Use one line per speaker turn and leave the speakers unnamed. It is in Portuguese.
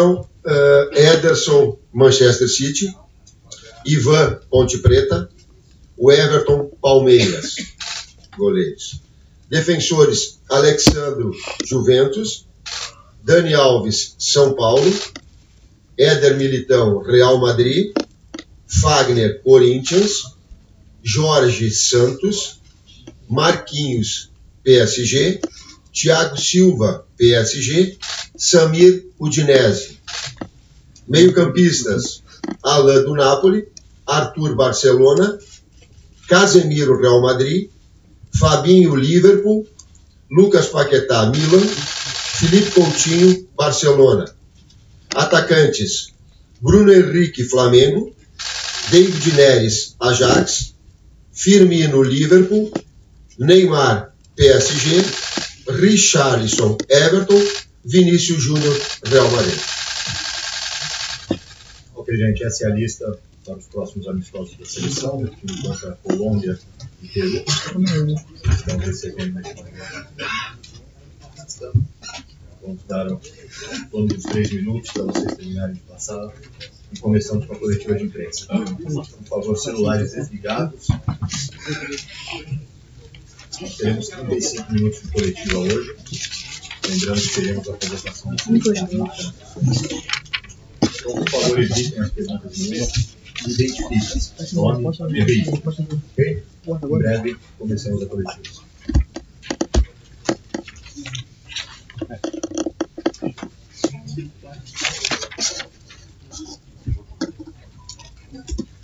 uh, Ederson, Manchester City. Ivan, Ponte Preta. O Everton, Palmeiras. Goleiros. Defensores, Alexandro, Juventus. Dani Alves, São Paulo. Éder Militão, Real Madrid. Fagner, Corinthians. Jorge Santos. Marquinhos, PSG. Thiago Silva, PSG. Samir, Udinese. Meio-campistas, Alain do Napoli. Arthur, Barcelona. Casemiro, Real Madrid. Fabinho, Liverpool. Lucas Paquetá, Milan. Felipe Coutinho, Barcelona. Atacantes: Bruno Henrique, Flamengo. David Neres, Ajax. Firmino, Liverpool. Neymar, PSG. Richarlison, Everton. Vinícius Júnior, Madrid.
Ok, gente, essa é a lista para os próximos amistosos da seleção, que encontra Colômbia e Peru. Estão recebendo. Vamos dar um torno dos três minutos para vocês terminarem de passar e começamos com a coletiva de imprensa. Por favor, celulares desligados. Teremos 35 minutos de coletiva hoje. Lembrando que teremos a apresentação do Então, por favor, evitem as perguntas no meio. Identifiquem. Nome e veículo. Ok? Em breve, começamos a coletiva.